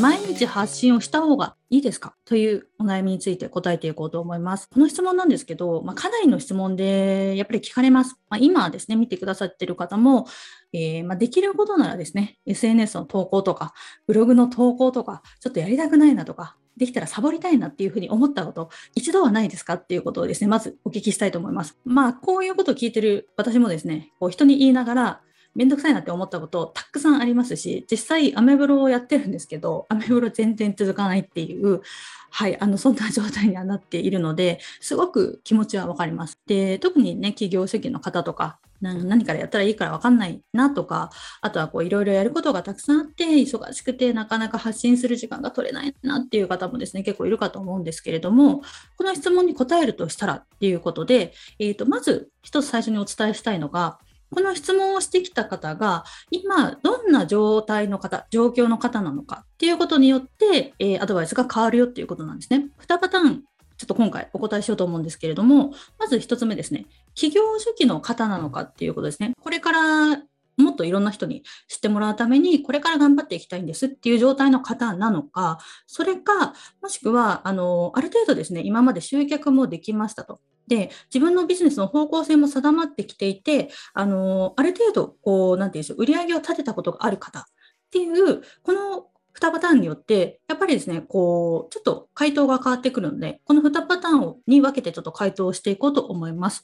毎日発信をした方がいいですか？というお悩みについて答えていこうと思います。この質問なんですけど、まあ、かなりの質問でやっぱり聞かれます。まあ、今ですね、見てくださっている方も、えー、まあ、できることならですね、SNS の投稿とか、ブログの投稿とか、ちょっとやりたくないなとか、できたらサボりたいなっていうふうに思ったこと、一度はないですか？っていうことをですね、まずお聞きしたいと思います。まあ、こういうことを聞いてる私もですね、こう人に言いながら、めんどくさいなって思ったことたくさんありますし、実際アメブロをやってるんですけど、アメブロ全然続かないっていう、はい、あの、そんな状態にはなっているので、すごく気持ちはわかります。で、特にね、企業主義の方とか、何からやったらいいからわかんないなとか、あとはこういろいろやることがたくさんあって、忙しくてなかなか発信する時間が取れないなっていう方もですね、結構いるかと思うんですけれども、この質問に答えるとしたらっていうことで、えっ、ー、と、まず一つ最初にお伝えしたいのが、この質問をしてきた方が、今、どんな状態の方、状況の方なのかっていうことによって、えー、アドバイスが変わるよっていうことなんですね。2パターン、ちょっと今回お答えしようと思うんですけれども、まず1つ目ですね。企業主義の方なのかっていうことですね。これからもっといろんな人に知ってもらうために、これから頑張っていきたいんですっていう状態の方なのか、それか、もしくは、あの、ある程度ですね、今まで集客もできましたと。で、自分のビジネスの方向性も定まってきていて、あの、ある程度、こう、なんていうんでしょう、売り上げを立てたことがある方っていう、この2パターンによって、やっぱりですね、こう、ちょっと回答が変わってくるので、この2パターンに分けてちょっと回答していこうと思います。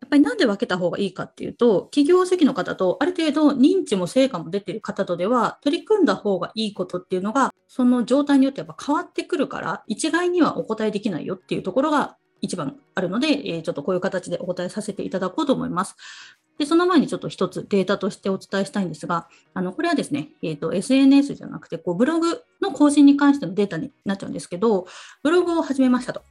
やっぱりなんで分けた方がいいかっていうと、企業席の方とある程度認知も成果も出てる方とでは、取り組んだ方がいいことっていうのが、その状態によってやっぱ変わってくるから、一概にはお答えできないよっていうところが一番あるので、えー、ちょっとこういう形でお答えさせていただこうと思います。で、その前にちょっと一つデータとしてお伝えしたいんですが、あの、これはですね、えっ、ー、と、SNS じゃなくて、こう、ブログの更新に関してのデータになっちゃうんですけど、ブログを始めましたと。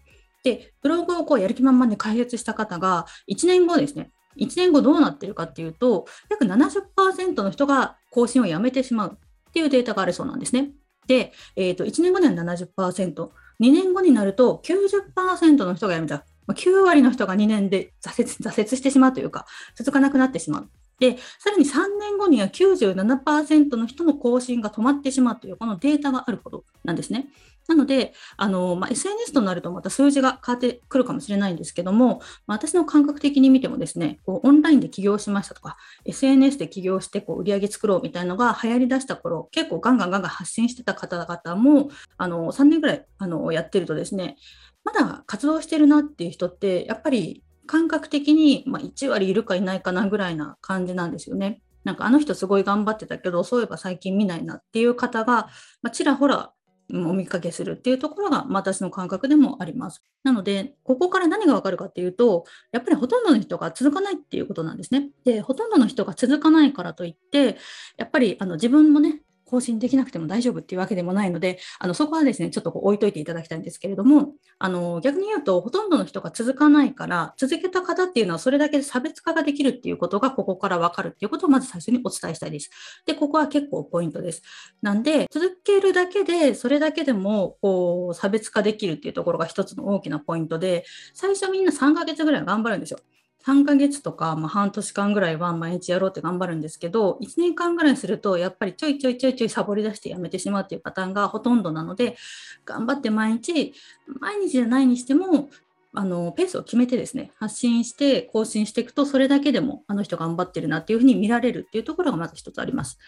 で、ブログをこう、やる気満々で開発した方が、1年後ですね、1年後どうなってるかっていうと、約70%の人が更新をやめてしまうっていうデータがあるそうなんですね。で、えっ、ー、と、1年後には70%、2年後になると90%の人が辞めた。9割の人が2年で挫折挫折してしまうというか、続かなくなってしまう。で、さらに3年後には97%の人の更新が止まってしまうという、このデータがあることなんですね。なので、あのまあ、SNS となるとまた数字が変わってくるかもしれないんですけども、まあ、私の感覚的に見てもですね、こうオンラインで起業しましたとか、SNS で起業してこう売り上げ作ろうみたいなのが流行りだした頃、結構ガンガンガンガン発信してた方々も、あの3年ぐらいあのやってるとですね、まだ活動してるなっていう人って、やっぱり感覚的に、まあ、1割いるかいないかなぐらいな感じなんですよね。なんかあの人すごい頑張ってたけど、そういえば最近見ないなっていう方が、まあ、ちらほらお見かけするっていうところがまあ私の感覚でもあります。なので、ここから何がわかるかっていうと、やっぱりほとんどの人が続かないっていうことなんですね。で、ほとんどの人が続かないからといって、やっぱりあの自分もね、更新できなくても大丈夫っていうわけでもないので、あのそこはですね、ちょっとこう置いといていただきたいんですけれども、あの逆に言うと、ほとんどの人が続かないから、続けた方っていうのはそれだけで差別化ができるっていうことが、ここから分かるっていうことをまず最初にお伝えしたいです。で、ここは結構ポイントです。なんで、続けるだけで、それだけでもこう差別化できるっていうところが一つの大きなポイントで、最初みんな3ヶ月ぐらい頑張るんですよ。3ヶ月とか、まあ、半年間ぐらいは毎日やろうって頑張るんですけど、1年間ぐらいすると、やっぱりちょいちょいちょいちょいサボり出してやめてしまうっていうパターンがほとんどなので、頑張って毎日、毎日じゃないにしても、あのペースを決めてですね、発信して更新していくと、それだけでもあの人頑張ってるなっていうふうに見られるっていうところがまず一つあります。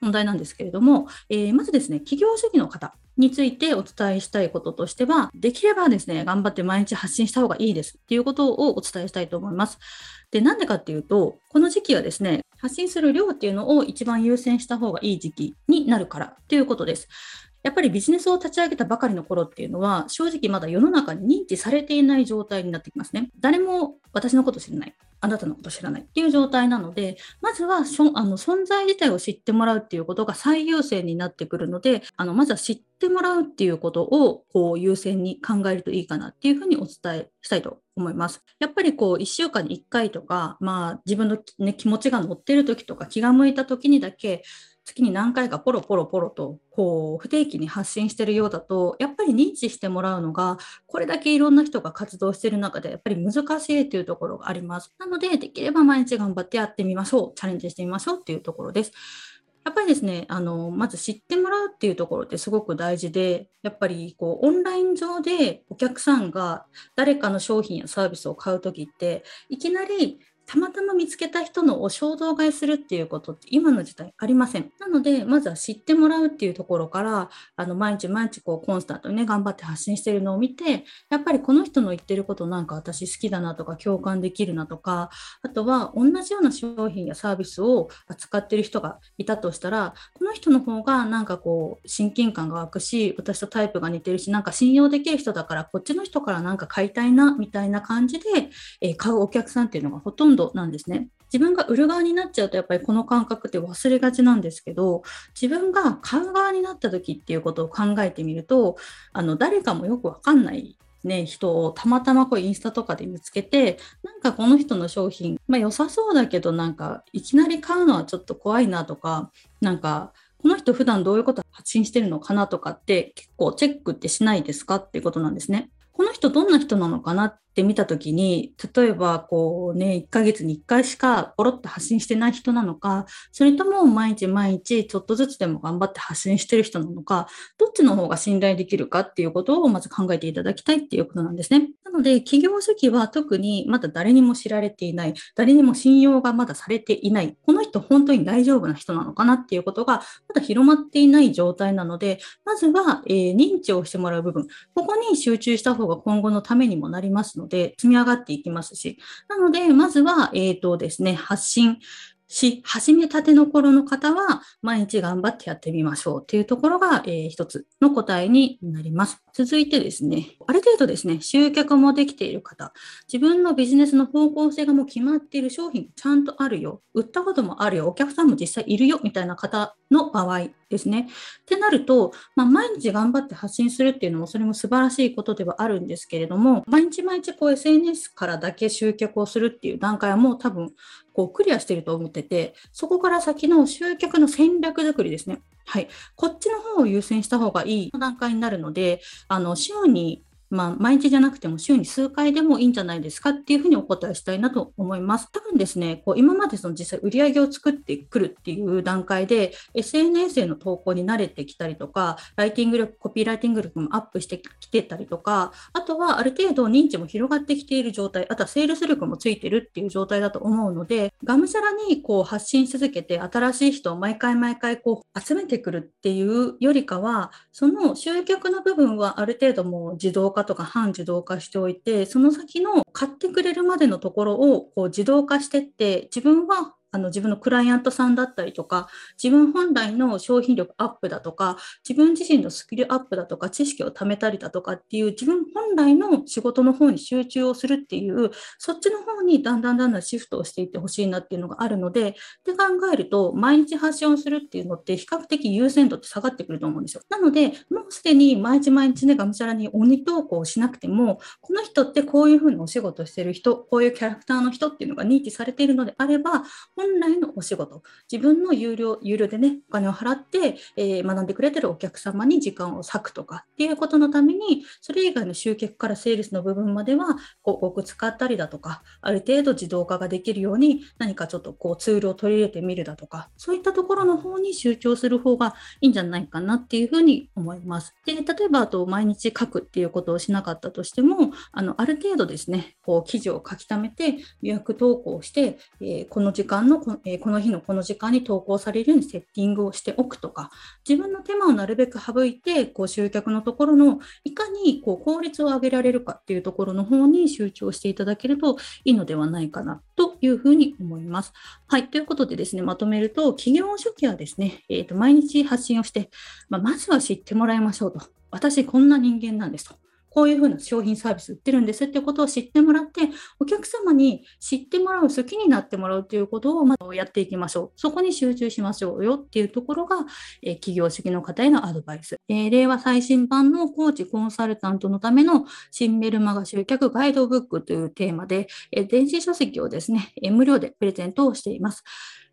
問題なんですけれども、えー、まずですね、企業主義の方についてお伝えしたいこととしては、できればですね、頑張って毎日発信した方がいいですっていうことをお伝えしたいと思います。で、なんでかっていうと、この時期はですね、発信する量っていうのを一番優先した方がいい時期になるからということです。やっぱりビジネスを立ち上げたばかりの頃っていうのは、正直まだ世の中に認知されていない状態になってきますね。誰も私のこと知らない。あなたのこと知らないっていう状態なので、まずはあの存在自体を知ってもらうっていうことが最優先になってくるので、あのまずは知ってもらうっていうことをこう優先に考えるといいかなっていうふうにお伝えしたいと思います。やっぱりこう1週間に1回とか、まあ、自分の、ね、気持ちが乗ってる時とか気が向いた時にだけ月に何回かポロポロポロとこう不定期に発信してるようだとやっぱり認知してもらうのがこれだけいろんな人が活動してる中でやっぱり難しいというところがあります。なのでできれば毎日頑張ってやってみましょうチャレンジしてみましょうっていうところです。やっぱりですねあのまず知ってもらうっていうところってすごく大事で、やっぱりこうオンライン上でお客さんが誰かの商品やサービスを買うときって、いきなりたまたま見つけた人のを衝動買いするっていうことって今の時代ありません。なので、まずは知ってもらうっていうところから、あの毎日毎日こうコンスタントにね、頑張って発信してるのを見て、やっぱりこの人の言ってることなんか私好きだなとか共感できるなとか、あとは同じような商品やサービスを扱ってる人がいたとしたら、この人の方がなんかこう親近感が湧くし、私とタイプが似てるし、なんか信用できる人だからこっちの人からなんか買いたいなみたいな感じで、えー、買うお客さんっていうのがほとんど度なんですね。自分が売る側になっちゃうとやっぱりこの感覚って忘れがちなんですけど自分が買う側になった時っていうことを考えてみるとあの誰かもよくわかんないね、人をたまたまこうインスタとかで見つけてなんかこの人の商品、まあ、良さそうだけどなんかいきなり買うのはちょっと怖いなとかなんかこの人普段どういうこと発信してるのかなとかって結構チェックってしないですかっていうことなんですね。人どんな人なのかなって見た時に、例えばこうね、1ヶ月に1回しかポロッと発信してない人なのか、それとも毎日毎日ちょっとずつでも頑張って発信してる人なのか、どっちの方が信頼できるかっていうことをまず考えていただきたいっていうことなんですね。ので、企業初期は特にまだ誰にも知られていない、誰にも信用がまだされていない、この人本当に大丈夫な人なのかなっていうことがまだ広まっていない状態なので、まずは、えー、認知をしてもらう部分、ここに集中した方が今後のためにもなりますので、ので、積み上がっていきますし、なので、まずは、えっ、ー、とですね、発信、し始めたての頃の方は毎日頑張ってやってみましょうっていうところが、えー、一つの答えになります。続いてですね、ある程度ですね、集客もできている方、自分のビジネスの方向性がもう決まっている商品ちゃんとあるよ、売ったこともあるよ、お客さんも実際いるよみたいな方の場合ですね。ってなると、まあ、毎日頑張って発信するっていうのもそれも素晴らしいことではあるんですけれども、毎日毎日こう SNS からだけ集客をするっていう段階はもう多分こうクリアしていると思ってて、そこから先の集客の戦略作りですね。はい。こっちの方を優先した方がいい段階になるので、あの、週にまあ、毎日じゃなくても週に数回でもいいんじゃないですかっていうふうにお答えしたいなと思います。多分ですね、こう今までその実際売り上げを作ってくるっていう段階で SNS への投稿に慣れてきたりとか、ライティング力、コピーライティング力もアップしてきてたりとか、あとはある程度認知も広がってきている状態、あとはセールス力もついてるっていう状態だと思うので、がむしゃらにこう発信し続けて新しい人を毎回毎回こう集めてくるっていうよりかは、その集客の部分はある程度もう自動化とか半自動化しておいて、その先の買ってくれるまでのところをこう自動化してって、自分はあの自分のクライアントさんだったりとか、自分本来の商品力アップだとか、自分自身のスキルアップだとか、知識を貯めたりだとかっていう、自分本来の仕事の方に集中をするっていう、そっちの方にだんだんだんだんシフトをしていってほしいなっていうのがあるので、で考えると、毎日発信をするっていうのって、比較的優先度って下がってくると思うんですよ。なので、もうすでに毎日毎日ね、がむしゃらに鬼投稿をしなくても、この人ってこういうふうにお仕事してる人、こういうキャラクターの人っていうのが認知されているのであれば、本来のお仕事、自分の有料、有料でね、お金を払って、えー、学んでくれてるお客様に時間を割くとかっていうことのために、それ以外の集客からセールスの部分までは、広告使ったりだとか、ある程度自動化ができるように、何かちょっとこうツールを取り入れてみるだとか、そういったところの方に集中する方がいいんじゃないかなっていうふうに思います。で、例えば、あと、毎日書くっていうことをしなかったとしても、あの、ある程度ですね、こう、記事を書き溜めて、予約投稿して、えー、この時間ののこ、えー、この日のこの時間に投稿されるようにセッティングをしておくとか、自分の手間をなるべく省いて、こう集客のところのいかにこう効率を上げられるかっていうところの方に集中していただけるといいのではないかなというふうに思います。はい。ということでですね、まとめると、企業初期はですね、えー、と毎日発信をして、まあ、まずは知ってもらいましょうと。私、こんな人間なんですと。こういうふうな商品サービス売ってるんですってことを知ってもらって、お客様に知ってもらう、好きになってもらうということをまずやっていきましょう。そこに集中しましょうよっていうところが、えー、企業主義の方へのアドバイス。えー、令和最新版のコーチコンサルタントのための新メルマガ集客ガイドブックというテーマで、えー、電子書籍をですね、え無料でプレゼントをしています。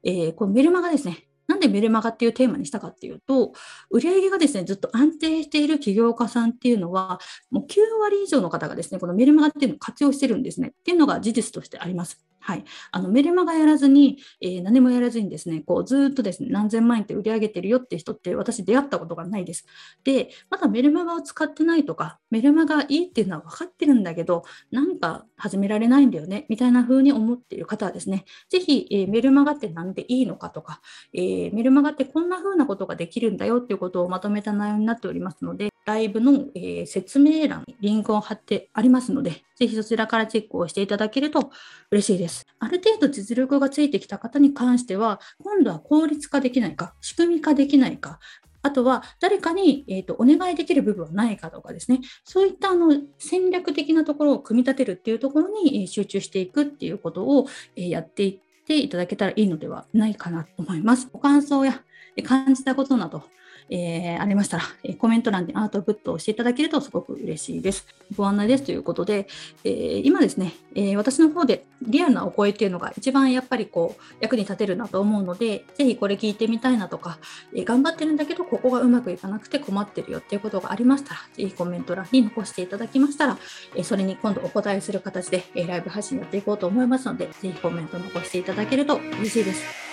えー、このメルマガですね、なんでメルマガっていうテーマにしたかっていうと、売上がですね、ずっと安定している起業家さんっていうのは、もう9割以上の方がですね、このメルマガっていうのを活用してるんですね。っていうのが事実としてあります。はい、あのメルマガやらずに、えー、何もやらずにですね、こうずっとですね、何千万円って売り上げてるよって人って私出会ったことがないです。で、まだメルマガを使ってないとか、メルマガいいっていうのは分かってるんだけど、なんか始められないんだよね、みたいな風に思っている方はですね、ぜひ、えー、メルマガって何でいいのかとか、えー、メルマガってこんな風なことができるんだよっていうことをまとめた内容になっておりますので、ライブの、えー、説明欄にリンクを貼ってありますので、ぜひそちらからチェックをしていただけると嬉しいです。ある程度実力がついてきた方に関しては、今度は効率化できないか、仕組み化できないか、あとは誰かに、えーと、お願いできる部分はないかとかですね、そういったあの戦略的なところを組み立てるっていうところに、え集中していくっていうことを、えやっていっていただけたらいいのではないかなと思います。ご感想や感じたことなど、えー、ありましたら、えコメント欄にアウトプットをしていただけるとすごく嬉しいです。ご案内ですということで、えー、今ですね、えー、私の方でリアルなお声っていうのが一番やっぱりこう役に立てるなと思うので、ぜひこれ聞いてみたいなとか、え頑張ってるんだけどここがうまくいかなくて困ってるよっていうことがありましたら、ぜひコメント欄に残していただきましたら、えそれに今度お答えする形で、えライブ配信やっていこうと思いますので、ぜひコメント残していただけると嬉しいです。